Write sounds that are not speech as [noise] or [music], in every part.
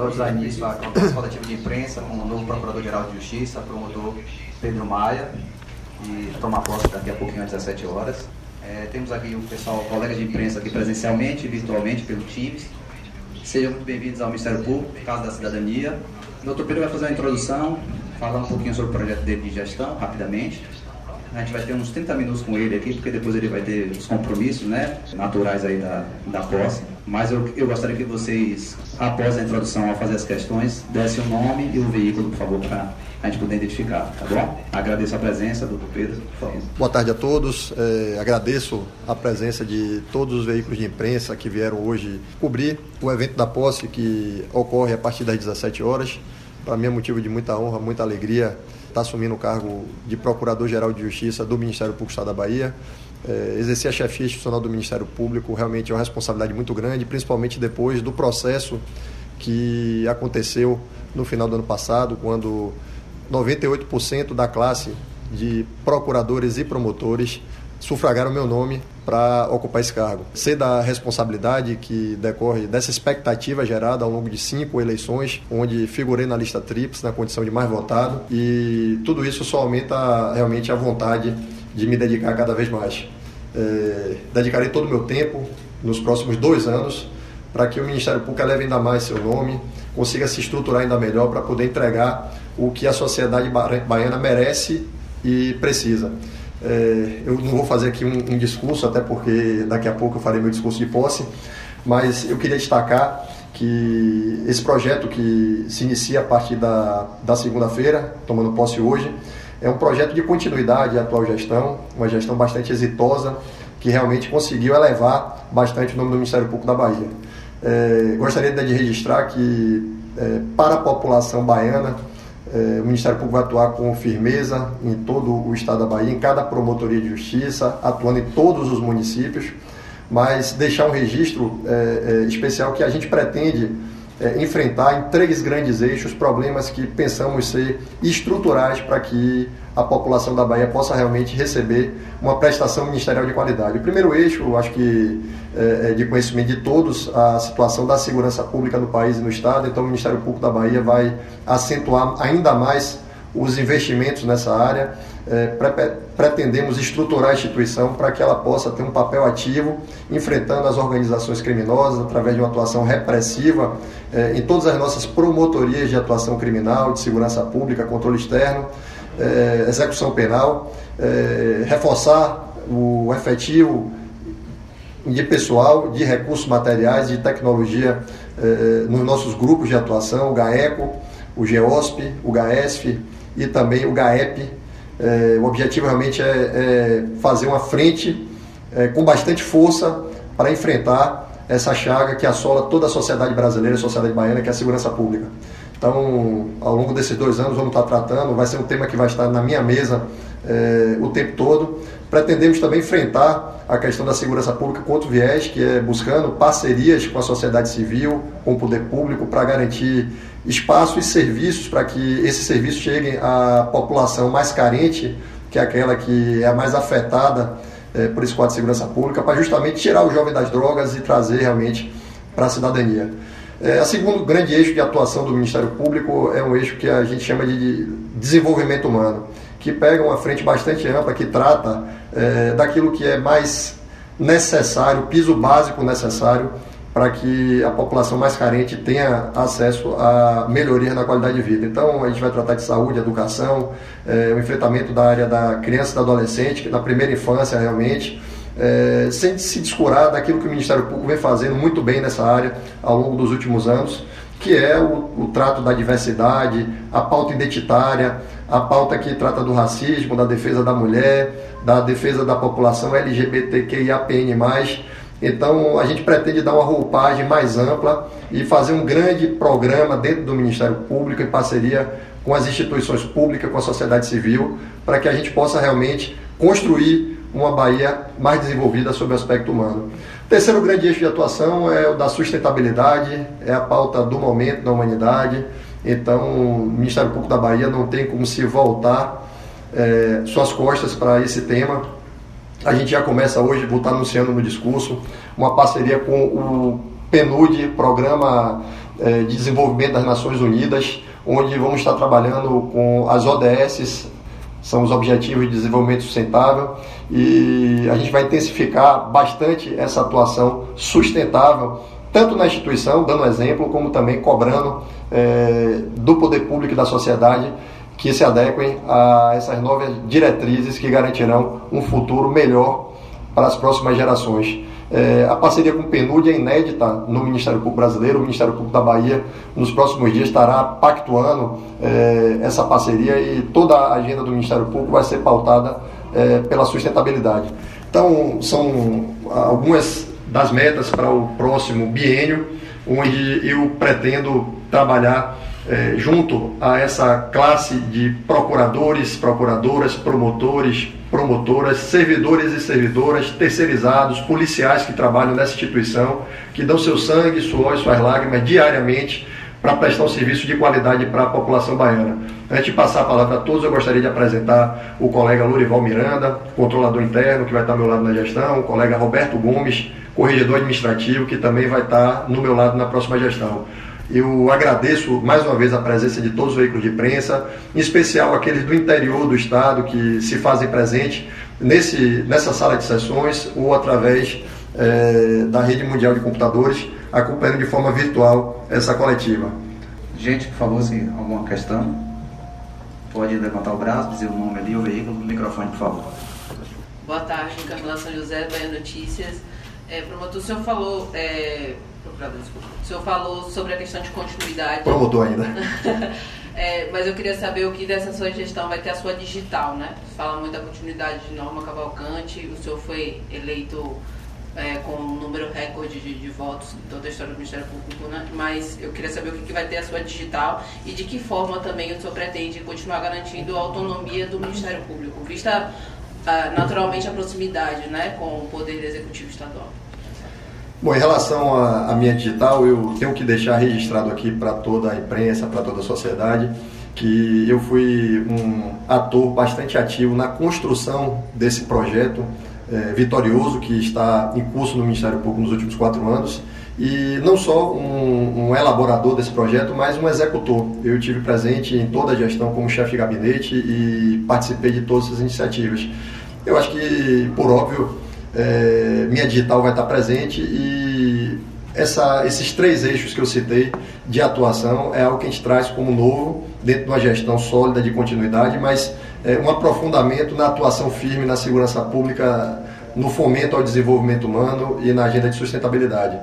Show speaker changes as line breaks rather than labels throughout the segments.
Vamos dar início à coletiva de imprensa com o novo Procurador-Geral de Justiça, promotor Pedro Maia, e tomar posse daqui a pouquinho às 17 horas. É, temos aqui o pessoal, colegas de imprensa aqui presencialmente virtualmente pelo Teams. Sejam muito bem-vindos ao Ministério Público, Casa da Cidadania. O doutor Pedro vai fazer uma introdução, falar um pouquinho sobre o projeto dele de gestão, rapidamente. A gente vai ter uns 30 minutos com ele aqui, porque depois ele vai ter os compromissos né, naturais aí da, da posse. Mas eu, eu gostaria que vocês, após a introdução, ao fazer as questões, dessem o nome e o veículo, por favor, para a gente poder identificar, tá bom? Agradeço a presença, doutor Pedro, por favor.
Boa tarde a todos. É, agradeço a presença de todos os veículos de imprensa que vieram hoje cobrir o evento da posse que ocorre a partir das 17 horas. Para mim é motivo de muita honra, muita alegria estar assumindo o cargo de Procurador-Geral de Justiça do Ministério Público do Estado da Bahia. É, exercer a chefia institucional do Ministério Público realmente é uma responsabilidade muito grande, principalmente depois do processo que aconteceu no final do ano passado, quando 98% da classe de procuradores e promotores sufragaram meu nome para ocupar esse cargo. Sei da responsabilidade que decorre dessa expectativa gerada ao longo de cinco eleições, onde figurei na lista TRIPS, na condição de mais votado, e tudo isso só aumenta realmente a vontade de me dedicar cada vez mais. É, dedicarei todo o meu tempo nos próximos dois anos para que o Ministério Público eleve ainda mais seu nome, consiga se estruturar ainda melhor para poder entregar o que a sociedade baiana merece e precisa. É, eu não vou fazer aqui um, um, discurso, até porque daqui a pouco eu farei meu discurso de posse, mas eu queria destacar que esse projeto que se inicia a partir da, da segunda-feira, tomando posse hoje, é um projeto de continuidade à atual gestão, uma gestão bastante exitosa, que realmente conseguiu elevar bastante o nome do Ministério Público da Bahia. É, gostaria de registrar que, é, para a população baiana, é, o Ministério Público vai atuar com firmeza em todo o estado da Bahia, em cada promotoria de justiça, atuando em todos os municípios, mas deixar um registro é, é, especial que a gente pretende é, enfrentar em três grandes eixos problemas que pensamos ser estruturais para que a população da Bahia possa realmente receber uma prestação ministerial de qualidade. O primeiro eixo, acho que é, é de conhecimento de todos, a situação da segurança pública no país e no Estado, então o Ministério Público da Bahia vai acentuar ainda mais os investimentos nessa área. É, pre pretendemos estruturar a instituição para que ela possa ter um papel ativo, enfrentando as organizações criminosas através de uma atuação repressiva é, em todas as nossas promotorias de atuação criminal, de segurança pública, controle externo, é, execução penal, é, reforçar o efetivo de pessoal, de recursos materiais, de tecnologia é, nos nossos grupos de atuação, o GAECO, o GEOSP, o GAESF e também o GAEP. É, o objetivo realmente é, é fazer uma frente é, com bastante força para enfrentar essa chaga que assola toda a sociedade brasileira, a sociedade baiana, que é a segurança pública. Então, ao longo desses dois anos, vamos estar tratando, vai ser um tema que vai estar na minha mesa é, o tempo todo. Pretendemos também enfrentar a questão da segurança pública com outro viés, que é buscando parcerias com a sociedade civil, com o poder público, para garantir espaço e serviços para que esses serviços cheguem à população mais carente, que é aquela que é a mais afetada é, por esse quadro de segurança pública, para justamente tirar o jovem das drogas e trazer realmente para a cidadania. É, a segundo grande eixo de atuação do Ministério Público é um eixo que a gente chama de desenvolvimento humano, que pega uma frente bastante ampla, que trata é, daquilo que é mais necessário, piso básico necessário para que a população mais carente tenha acesso a melhorias na qualidade de vida. Então, a gente vai tratar de saúde, educação, é, o enfrentamento da área da criança e da adolescente, na primeira infância realmente, é, sem se descurar daquilo que o Ministério Público vem fazendo muito bem nessa área ao longo dos últimos anos, que é o, o trato da diversidade, a pauta identitária, a pauta que trata do racismo, da defesa da mulher, da defesa da população LGBTQIAPN+. Então, a gente pretende dar uma roupagem mais ampla e fazer um grande programa dentro do Ministério Público, em parceria com as instituições públicas, com a sociedade civil, para que a gente possa realmente construir uma Bahia mais desenvolvida sobre o aspecto humano. Terceiro grande eixo de atuação é o da sustentabilidade, é a pauta do momento da humanidade. Então, o Ministério Público da Bahia não tem como se voltar é, suas costas para esse tema. A gente já começa hoje, vou estar anunciando no discurso, uma parceria com o PNUD, Programa é, de Desenvolvimento das Nações Unidas, onde vamos estar trabalhando com as ODS, são os Objetivos de Desenvolvimento Sustentável, e a gente vai intensificar bastante essa atuação sustentável, tanto na instituição, dando exemplo, como também cobrando é, do poder público e da sociedade que se adequem a essas novas diretrizes que garantirão um futuro melhor para as próximas gerações. É, a parceria com o PNUD é inédita no Ministério Público Brasileiro. O Ministério Público da Bahia, nos próximos dias, estará pactuando é, essa parceria e toda a agenda do Ministério Público vai ser pautada é, pela sustentabilidade. Então, são algumas das metas para o próximo biênio, onde eu pretendo trabalhar é, junto a essa classe de procuradores, procuradoras, promotores, promotoras, servidores e servidoras, terceirizados, policiais que trabalham nessa instituição, que dão seu sangue, suor e suas lágrimas diariamente para prestar um serviço de qualidade para a população baiana. Antes de passar a palavra a todos, eu gostaria de apresentar o colega Lurival Miranda, controlador interno, que vai estar ao meu lado na gestão, o colega Roberto Gomes, corregedor administrativo, que também vai estar no meu lado na próxima gestão. Eu agradeço mais uma vez a presença de todos os veículos de imprensa, em especial aqueles do interior do estado que se fazem presente nesse, nessa sala de sessões ou através é, da rede mundial de computadores, acompanhando de forma virtual essa coletiva.
Gente, por favor, se alguma questão, pode levantar o braço, dizer o nome ali, o veículo, o microfone, por favor.
Boa tarde, Camila São José, Bahia Notícias. É, promotor, o senhor falou é, procurador, desculpa. O senhor falou sobre a questão de continuidade.
Promotor ainda. [laughs]
é, mas eu queria saber o que dessa sua gestão vai ter a sua digital, né? Você fala muito da continuidade de Norma Cavalcante, o senhor foi eleito é, com um número recorde de, de, votos em toda a história do Ministério Público, né? mas eu queria saber o que, que vai ter a sua digital e de que forma também o senhor pretende continuar garantindo a autonomia do Ministério Público, vista naturalmente a proximidade né, com o Poder Executivo Estadual.
Bom, em relação à minha digital, eu tenho que deixar registrado aqui para toda a imprensa, para toda a sociedade, que eu fui um ator bastante ativo na construção desse projeto é, vitorioso que está em curso no Ministério Público nos últimos quatro anos e não só um, um, elaborador desse projeto, mas um executor. Eu tive presente em toda a gestão como chefe de gabinete e participei de todas as iniciativas. Eu acho que, por óbvio, é, minha digital vai estar presente e essa, esses três eixos que eu citei de atuação é algo que a gente traz como novo dentro de uma gestão sólida de continuidade, mas é, um aprofundamento na atuação firme na segurança pública, no fomento ao desenvolvimento humano e na agenda de sustentabilidade.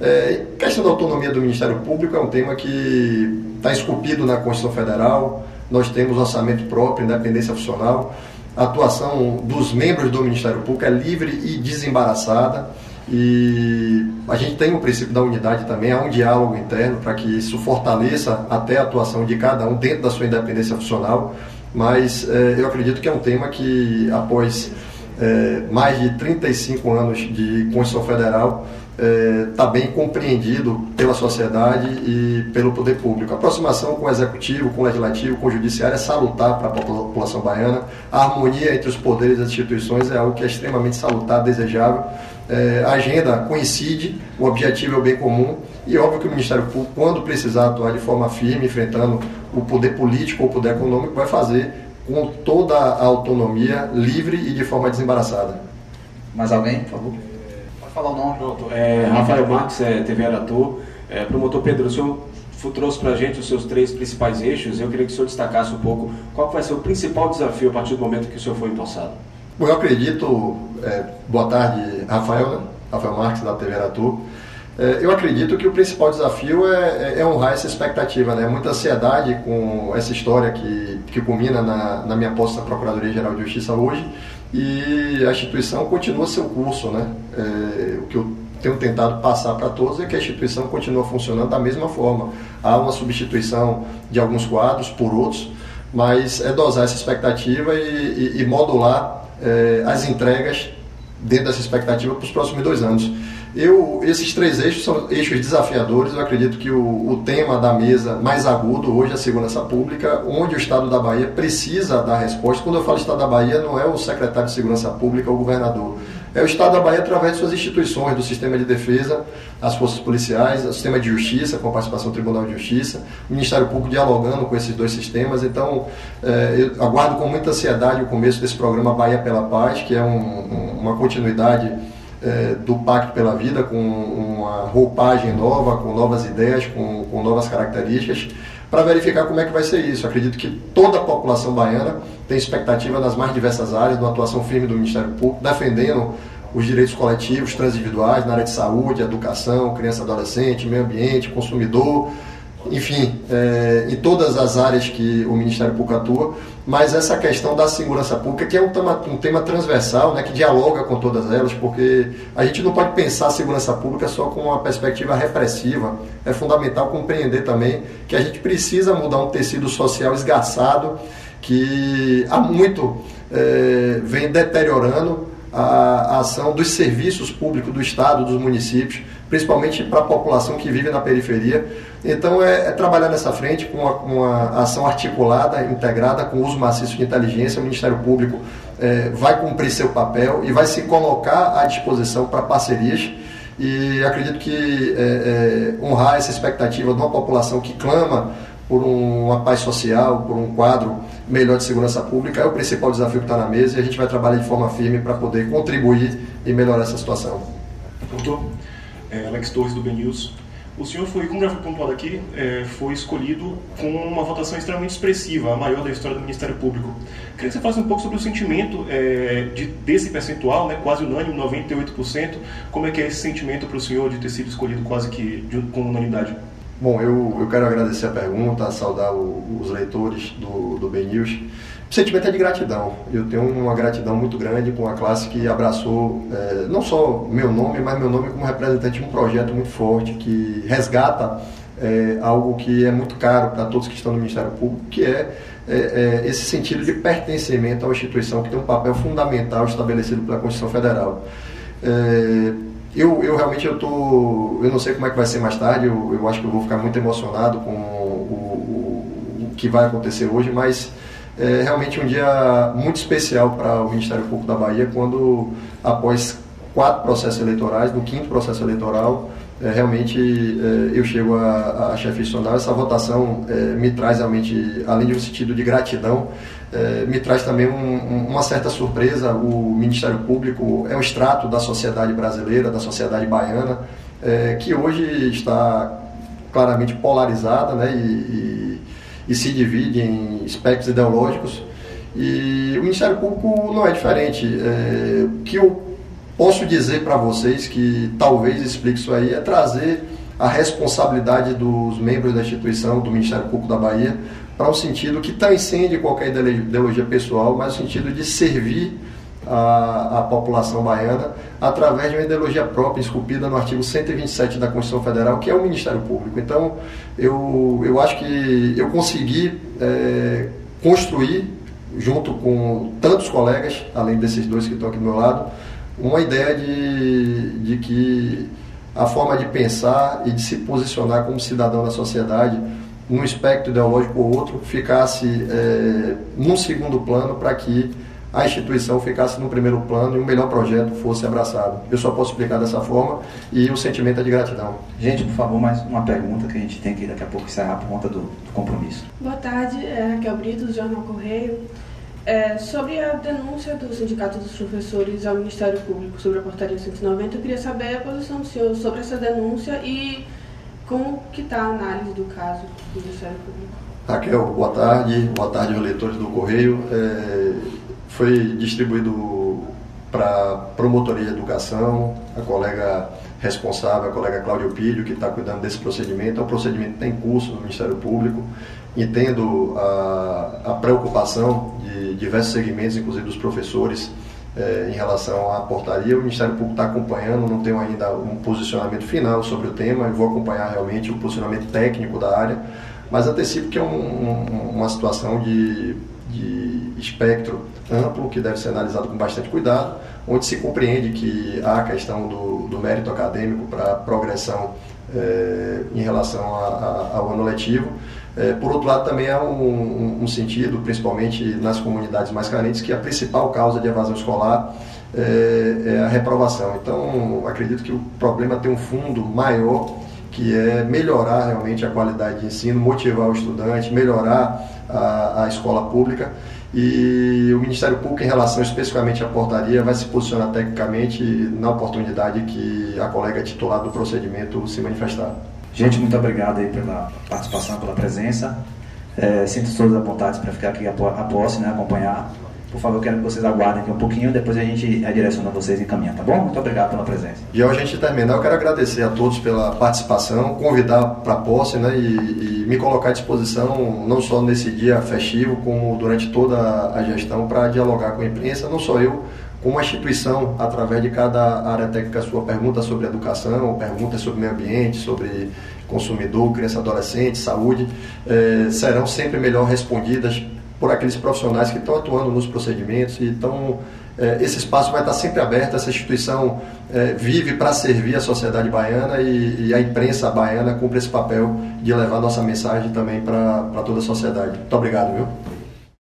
É, questão da autonomia do Ministério Público é um tema que está esculpido na Constituição Federal, nós temos orçamento próprio, independência funcional, a atuação dos membros do Ministério Público é livre e desembaraçada. E a gente tem o princípio da unidade também, há um diálogo interno para que isso fortaleça até a atuação de cada um dentro da sua independência funcional. Mas é, eu acredito que é um tema que, após é, mais de 35 anos de Constituição Federal, está é, bem compreendido pela sociedade e pelo poder público. A aproximação com o executivo, com o legislativo, com o judiciário é salutar para a população baiana. A harmonia entre os poderes e as instituições é algo que é extremamente salutar, desejável. É, a agenda coincide, o objetivo é o bem comum e óbvio que o Ministério Público, quando precisar atuar de forma firme, enfrentando o poder político ou o poder econômico, vai fazer com toda a autonomia, livre e de forma desembaraçada.
Mais alguém, por favor? Falar o nome.
Pronto. É, Rafael Marques, é, TV Arator. É, promotor Pedro, o senhor trouxe para a gente os seus três principais eixos. Eu queria que o senhor destacasse um pouco qual vai ser o principal desafio a partir do momento que o senhor for empossado.
Bom, eu acredito, é, boa tarde, Rafael, né? Rafael Marques, da TV Aratur. É, eu acredito que o principal desafio é, é, é, honrar essa expectativa, né? Muita ansiedade com essa história que, que culmina na, na minha posta na Procuradoria-Geral de Justiça hoje e a instituição continua seu curso, né? É, o que eu tenho tentado passar para todos é que a instituição continua funcionando da mesma forma. Há uma substituição de alguns quadros por outros, mas é dosar essa expectativa e, e, e modular é, as entregas dentro dessa expectativa para os próximos dois anos. Eu, esses três eixos são eixos desafiadores. Eu acredito que o, o, tema da mesa mais agudo hoje é a segurança pública, onde o Estado da Bahia precisa dar resposta. Quando eu falo Estado da Bahia, não é o secretário de Segurança Pública ou o governador. é o Estado da Bahia através de suas instituições, do sistema de defesa, as forças policiais, o sistema de justiça, com a participação do Tribunal de Justiça, o Ministério Público dialogando com esses dois sistemas. Então, é, eu aguardo com muita ansiedade o começo desse programa Bahia pela Paz, que é um, um, uma continuidade é, do Pacto pela Vida, com uma roupagem nova, com novas ideias, com, com novas características para verificar como é que vai ser isso. Acredito que toda a população baiana tem expectativa nas mais diversas áreas, de uma atuação firme do Ministério Público, defendendo os direitos coletivos, transindividuais, na área de saúde, educação, criança adolescente, meio ambiente, consumidor, enfim, é, em todas as áreas que o Ministério Público atua, mas essa questão da segurança pública, que é um tema, um tema transversal, né, que dialoga com todas elas, porque a gente não pode pensar a segurança pública só com uma perspectiva repressiva. É fundamental compreender também que a gente precisa mudar um tecido social esgaçado que há muito é, vem deteriorando a, a ação dos serviços públicos do Estado, dos municípios, principalmente para a população que vive na periferia. Então, é, é trabalhar nessa frente com uma, uma, ação articulada, integrada, com uso maciço de inteligência. O Ministério Público é, vai cumprir seu papel e vai se colocar à disposição para parcerias. E acredito que é, é honrar essa expectativa de uma população que clama por uma paz social, por um quadro melhor de segurança pública, é o principal desafio que está na mesa e a gente vai trabalhar de forma firme para poder contribuir e melhorar essa situação.
Doutor, é, Alex Torres do BNews. O senhor foi, como já foi pontuado aqui, é, foi escolhido com uma votação extremamente expressiva, a maior da história do Ministério Público. Queria que você falasse um pouco sobre o sentimento é, de, desse percentual, né, quase unânime, 98%. Como é que é esse sentimento para o senhor de ter sido escolhido quase que de, com unanimidade?
Bom, eu, eu quero agradecer a pergunta, saudar o, os leitores do, do BNews. Sentimento é de gratidão. Eu tenho uma gratidão muito grande com a classe que abraçou é, não só meu nome, mas meu nome como representante de um projeto muito forte que resgata é, algo que é muito caro para todos que estão no Ministério Público, que é, é, é, esse sentido de pertencimento a uma instituição que tem um papel fundamental estabelecido pela Constituição Federal. É, eu, eu realmente eu tô, eu não sei como é que vai ser mais tarde, eu, eu acho que eu vou ficar muito emocionado com o, o, o que vai acontecer hoje, mas é realmente um dia muito especial para o Ministério Público da Bahia, quando após quatro processos eleitorais, no quinto processo eleitoral, é, realmente é, eu chego a, a chefe institucional, essa votação é, me traz realmente, além de um sentido de gratidão, é, me traz também um, um, uma certa surpresa. O Ministério Público é um extrato da sociedade brasileira, da sociedade baiana, é, que hoje está claramente polarizada né, e, e, e, se divide em espectros ideológicos. E o Ministério Público não é diferente. É, o que eu posso dizer para vocês que talvez explique isso aí é trazer a responsabilidade dos membros da instituição, do Ministério Público da Bahia, para um sentido que transcende qualquer ideologia pessoal, mas o sentido de servir a, a, população baiana através de uma ideologia própria, esculpida no artigo 127 da Constituição Federal, que é o Ministério Público. Então, eu, eu acho que eu consegui é, construir, junto com tantos colegas, além desses dois que estão aqui do meu lado, uma ideia de, de que a forma de pensar e de se posicionar como cidadão da sociedade num espectro ideológico ou outro, ficasse é, num segundo plano para que a instituição ficasse no primeiro plano e o melhor projeto fosse abraçado. Eu só posso explicar dessa forma e o sentimento é de gratidão.
Gente, por favor, mais uma pergunta que a gente tem que daqui a pouco encerrar por conta do, do compromisso.
Boa tarde, é Raquel Brito, do Jornal Correio. É, sobre a denúncia do Sindicato dos Professores ao Ministério Público sobre a portaria 190, eu queria saber a posição do senhor sobre essa denúncia e como que está a análise do caso do Ministério Público?
Raquel, boa tarde. Boa tarde aos leitores do Correio. É, foi distribuído para Promotoria de Educação, a colega responsável, a colega Cláudia Pílio, que está cuidando desse procedimento. É um procedimento que tem curso no Ministério Público. Entendo a, a preocupação de diversos segmentos, inclusive dos professores, é, em relação à portaria. O Ministério Público está acompanhando, não tenho ainda um posicionamento final sobre o tema, eu vou acompanhar realmente o posicionamento técnico da área, mas antecipo que é um, um, uma situação de, de espectro amplo que deve ser analisado com bastante cuidado, onde se compreende que há a questão do, do mérito acadêmico para progressão é, em relação a, a, ao ano letivo, é, por outro lado, também há um, um, um, sentido, principalmente nas comunidades mais carentes, que a principal causa de evasão escolar é, é a reprovação. Então, acredito que o problema tem um fundo maior que é melhorar realmente a qualidade de ensino, motivar o estudante, melhorar a, a escola pública e o Ministério Público, em relação especificamente à portaria, vai se posicionar tecnicamente na oportunidade que a colega titular do procedimento se manifestar.
Gente, muito obrigado aí pela participação, pela presença. É, sinto todos à vontade para ficar aqui a posse, né, acompanhar. Por favor, quero que vocês aguardem aqui um pouquinho, depois a gente redireciona vocês e encaminha, tá bom? Muito obrigado pela presença.
E ao gente terminar, eu quero agradecer a todos pela participação, convidar para a posse né, e, e, me colocar à disposição, não só nesse dia festivo, como durante toda a gestão, para dialogar com a imprensa, não só eu, como a instituição, através de cada área técnica sua, pergunta sobre educação, perguntas sobre meio ambiente, sobre consumidor, criança adolescente, saúde, eh, serão sempre melhor respondidas por aqueles profissionais que estão atuando nos procedimentos e estão é, esse espaço vai estar sempre aberto, essa instituição é, vive para servir a sociedade baiana e, e, a imprensa baiana cumpre esse papel de levar nossa mensagem também para toda a sociedade. Muito obrigado, viu?